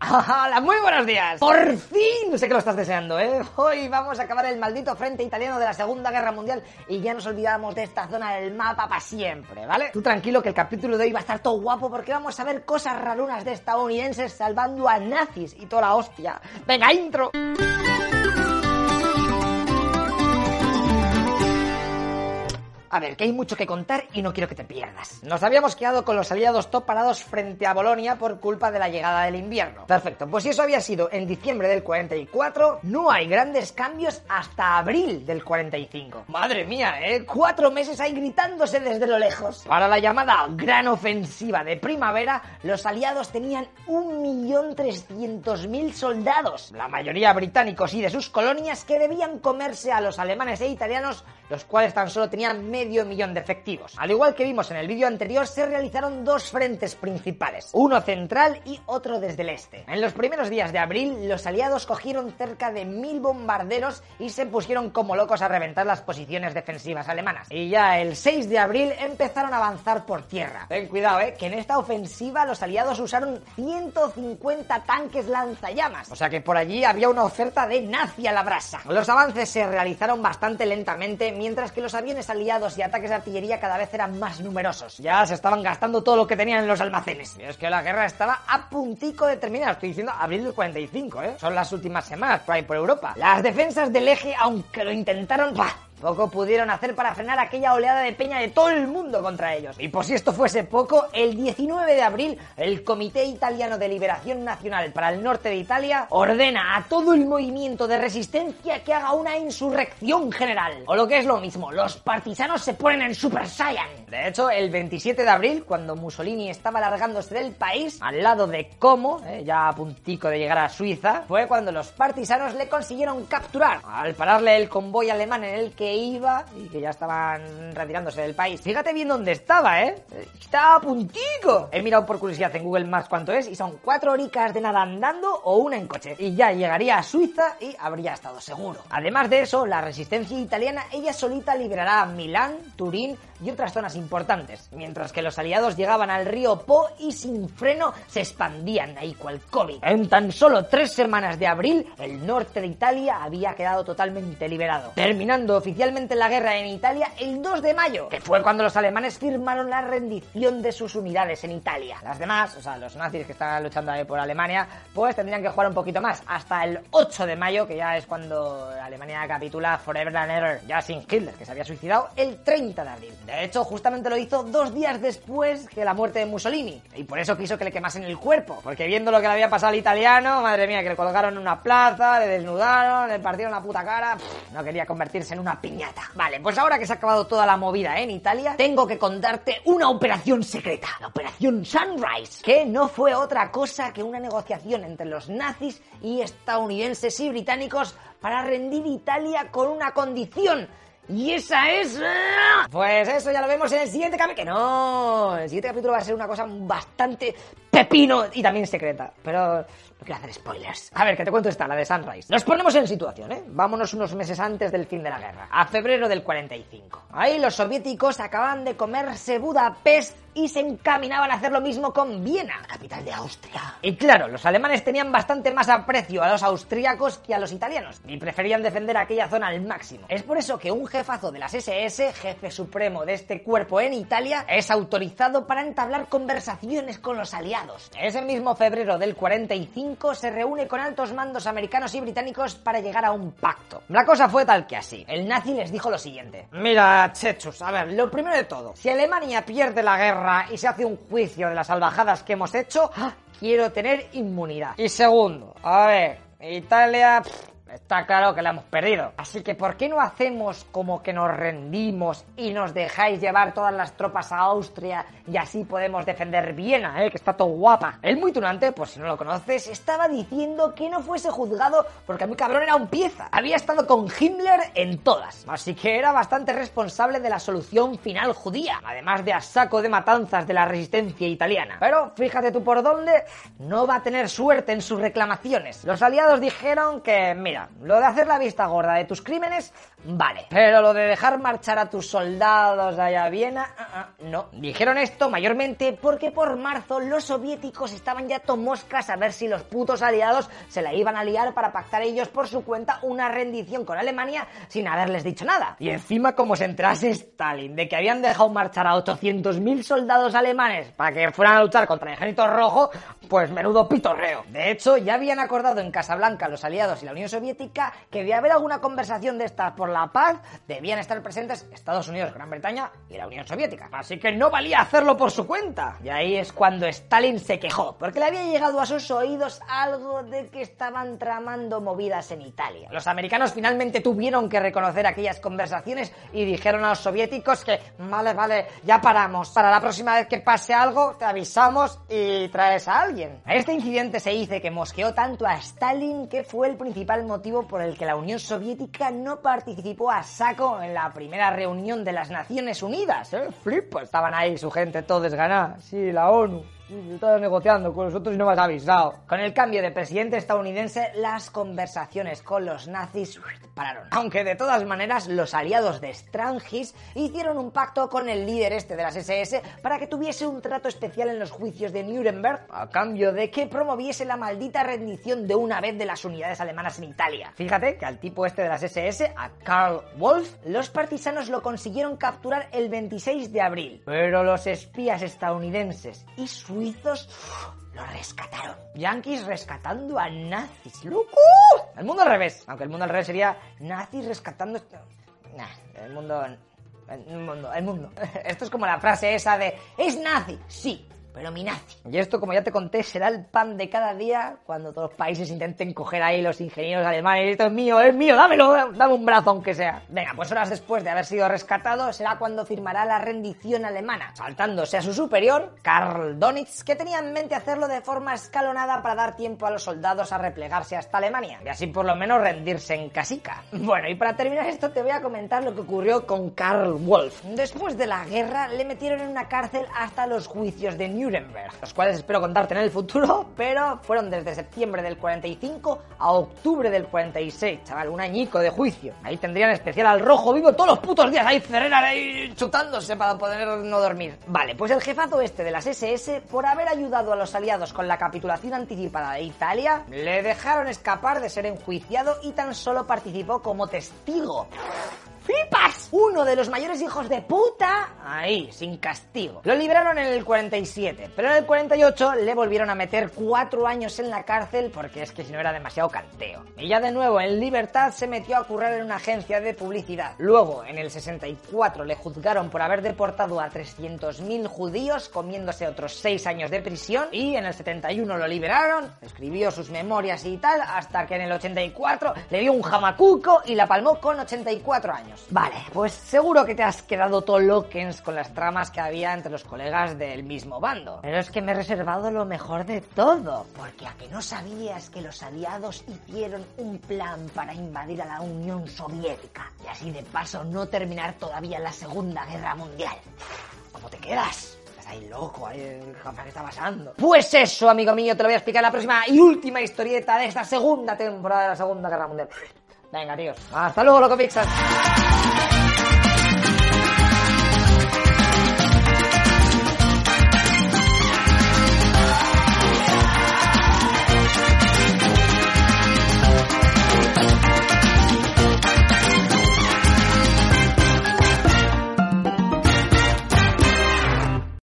¡Hola! Muy buenos días. Por fin, sé que lo estás deseando, ¿eh? Hoy vamos a acabar el maldito frente italiano de la Segunda Guerra Mundial y ya nos olvidamos de esta zona del mapa para siempre, ¿vale? Tú tranquilo que el capítulo de hoy va a estar todo guapo porque vamos a ver cosas rarunas de estadounidenses salvando a nazis y toda la hostia. Venga, intro. A ver, que hay mucho que contar y no quiero que te pierdas. Nos habíamos quedado con los aliados top parados frente a Bolonia por culpa de la llegada del invierno. Perfecto, pues si eso había sido en diciembre del 44, no hay grandes cambios hasta abril del 45. Madre mía, ¿eh? Cuatro meses ahí gritándose desde lo lejos. Para la llamada gran ofensiva de primavera, los aliados tenían 1.300.000 soldados, la mayoría británicos y de sus colonias, que debían comerse a los alemanes e italianos, los cuales tan solo tenían medio millón de efectivos. Al igual que vimos en el vídeo anterior, se realizaron dos frentes principales, uno central y otro desde el este. En los primeros días de abril, los aliados cogieron cerca de mil bombarderos y se pusieron como locos a reventar las posiciones defensivas alemanas. Y ya el 6 de abril empezaron a avanzar por tierra. Ten cuidado, eh, que en esta ofensiva los aliados usaron 150 tanques lanzallamas. O sea que por allí había una oferta de nazi a la brasa. Los avances se realizaron bastante lentamente, mientras que los aviones aliados y ataques de artillería cada vez eran más numerosos. Ya se estaban gastando todo lo que tenían en los almacenes. Y es que la guerra estaba a puntico de terminar. Estoy diciendo abril del 45, ¿eh? Son las últimas semanas por ahí por Europa. Las defensas del eje, aunque lo intentaron, ¡bah! Poco pudieron hacer para frenar aquella oleada de peña de todo el mundo contra ellos. Y por si esto fuese poco, el 19 de abril, el Comité Italiano de Liberación Nacional para el Norte de Italia ordena a todo el movimiento de resistencia que haga una insurrección general. O lo que es lo mismo, los partisanos se ponen en Super Saiyan. De hecho, el 27 de abril, cuando Mussolini estaba largándose del país, al lado de Como, eh, ya a puntico de llegar a Suiza, fue cuando los partisanos le consiguieron capturar. Al pararle el convoy alemán en el que iba y que ya estaban retirándose del país. Fíjate bien dónde estaba, ¿eh? Estaba a puntico. He mirado por curiosidad en Google Maps cuánto es y son cuatro horicas de nada andando o una en coche. Y ya llegaría a Suiza y habría estado seguro. Además de eso, la resistencia italiana ella solita liberará Milán, Turín y otras zonas importantes, mientras que los aliados llegaban al río Po y sin freno se expandían ahí cual COVID. En tan solo tres semanas de abril, el norte de Italia había quedado totalmente liberado, terminando oficialmente la guerra en Italia el 2 de mayo, que fue cuando los alemanes firmaron la rendición de sus unidades en Italia. Las demás, o sea, los nazis que estaban luchando ahí por Alemania, pues tendrían que jugar un poquito más, hasta el 8 de mayo, que ya es cuando Alemania capitula Forever and Ever, ya sin Hitler, que se había suicidado el 30 de abril. De hecho, justamente lo hizo dos días después que la muerte de Mussolini. Y por eso quiso que le quemasen el cuerpo. Porque viendo lo que le había pasado al italiano, madre mía, que le colgaron en una plaza, le desnudaron, le partieron la puta cara. no quería convertirse en una Vale, pues ahora que se ha acabado toda la movida en Italia, tengo que contarte una operación secreta. La operación Sunrise. Que no fue otra cosa que una negociación entre los nazis y estadounidenses y británicos para rendir Italia con una condición y esa es... ¡ah! Pues eso ya lo vemos en el siguiente capítulo. Que no, el siguiente capítulo va a ser una cosa bastante pepino y también secreta. Pero no quiero hacer spoilers. A ver, que te cuento esta, la de Sunrise. Nos ponemos en situación, ¿eh? Vámonos unos meses antes del fin de la guerra, a febrero del 45. Ahí los soviéticos acaban de comerse Budapest y se encaminaban a hacer lo mismo con Viena, capital de Austria. Y claro, los alemanes tenían bastante más aprecio a los austríacos que a los italianos y preferían defender aquella zona al máximo. Es por eso que un jefazo de las SS, jefe supremo de este cuerpo en Italia, es autorizado para entablar conversaciones con los aliados. Ese mismo febrero del 45 se reúne con altos mandos americanos y británicos para llegar a un pacto. La cosa fue tal que así. El nazi les dijo lo siguiente. Mira, chechus, a ver, lo primero de todo, si Alemania pierde la guerra y se hace un juicio de las salvajadas que hemos hecho, quiero tener inmunidad. Y segundo, a ver, Italia... Está claro que la hemos perdido. Así que, ¿por qué no hacemos como que nos rendimos y nos dejáis llevar todas las tropas a Austria y así podemos defender Viena, eh? que está todo guapa? El muy tunante, por si no lo conoces, estaba diciendo que no fuese juzgado porque a mi cabrón era un pieza. Había estado con Himmler en todas. Así que era bastante responsable de la solución final judía, además de a saco de matanzas de la resistencia italiana. Pero fíjate tú por dónde, no va a tener suerte en sus reclamaciones. Los aliados dijeron que, mira, lo de hacer la vista gorda de tus crímenes, vale. Pero lo de dejar marchar a tus soldados allá a Viena, uh, uh, no. Dijeron esto mayormente porque por marzo los soviéticos estaban ya tomoscas a ver si los putos aliados se la iban a liar para pactar ellos por su cuenta una rendición con Alemania sin haberles dicho nada. Y encima como se enterase Stalin de que habían dejado marchar a 800.000 soldados alemanes para que fueran a luchar contra el ejército rojo, pues menudo pitorreo. De hecho, ya habían acordado en Casablanca los aliados y la Unión Soviética que de haber alguna conversación de estas por la paz, debían estar presentes Estados Unidos, Gran Bretaña y la Unión Soviética. Así que no valía hacerlo por su cuenta. Y ahí es cuando Stalin se quejó, porque le había llegado a sus oídos algo de que estaban tramando movidas en Italia. Los americanos finalmente tuvieron que reconocer aquellas conversaciones y dijeron a los soviéticos que, vale, vale, ya paramos. Para la próxima vez que pase algo, te avisamos y traes a alguien. Este incidente se dice que mosqueó tanto a Stalin que fue el principal motivo por el que la Unión Soviética no participó a saco en la primera reunión de las Naciones Unidas. ¿eh? Flipo, estaban ahí su gente todo desganada. Sí, la ONU. Estaba negociando con nosotros y no me has avisado. Con el cambio de presidente estadounidense, las conversaciones con los nazis pararon. Aunque de todas maneras, los aliados de Strangis hicieron un pacto con el líder este de las SS para que tuviese un trato especial en los juicios de Nuremberg, a cambio de que promoviese la maldita rendición de una vez de las unidades alemanas en Italia. Fíjate que al tipo este de las SS, a Karl Wolf, los partisanos lo consiguieron capturar el 26 de abril. Pero los espías estadounidenses y su suizos lo rescataron. Yankees rescatando a nazis. ¡Loco! El mundo al revés. Aunque el mundo al revés sería nazis rescatando... Nah, el mundo... El mundo, el mundo. Esto es como la frase esa de ¿Es nazi? Sí, pero mi nazi. Y esto, como ya te conté, será el pan de cada día cuando todos los países intenten coger ahí los ingenieros alemanes. Esto es mío, es mío, dámelo, dame un brazo aunque sea. Venga, pues horas después de haber sido rescatado, será cuando firmará la rendición alemana, saltándose a su superior, Karl Donitz, que tenía en mente hacerlo de forma escalonada para dar tiempo a los soldados a replegarse hasta Alemania, y así por lo menos rendirse en casica. Bueno, y para terminar esto te voy a comentar lo que ocurrió con Karl Wolf. Después de la guerra, le metieron en una cárcel hasta los juicios de Nuremberg los cuales espero contarte en el futuro, pero fueron desde septiembre del 45 a octubre del 46, chaval, un añico de juicio. Ahí tendrían especial al rojo vivo todos los putos días ahí Ferreras ahí chutándose para poder no dormir. Vale, pues el jefazo este de las SS, por haber ayudado a los aliados con la capitulación anticipada de Italia, le dejaron escapar de ser enjuiciado y tan solo participó como testigo. ¡Flipas! Uno de los mayores hijos de puta, ahí, sin castigo. Lo liberaron en el 47, pero en el 48 le volvieron a meter cuatro años en la cárcel porque es que si no era demasiado canteo. Y ya de nuevo, en libertad se metió a currar en una agencia de publicidad. Luego, en el 64 le juzgaron por haber deportado a 300.000 judíos, comiéndose otros seis años de prisión, y en el 71 lo liberaron, escribió sus memorias y tal, hasta que en el 84 le dio un jamacuco y la palmó con 84 años. Vale, pues seguro que te has quedado todo loquens con las tramas que había entre los colegas del mismo bando. Pero es que me he reservado lo mejor de todo, porque a que no sabías que los aliados hicieron un plan para invadir a la Unión Soviética y así de paso no terminar todavía la Segunda Guerra Mundial. ¿Cómo te quedas? ahí loco, ahí, ¿qué está pasando? Pues eso, amigo mío, te lo voy a explicar en la próxima y última historieta de esta segunda temporada de la Segunda Guerra Mundial. Venga, tíos. Hasta luego, loco pixas.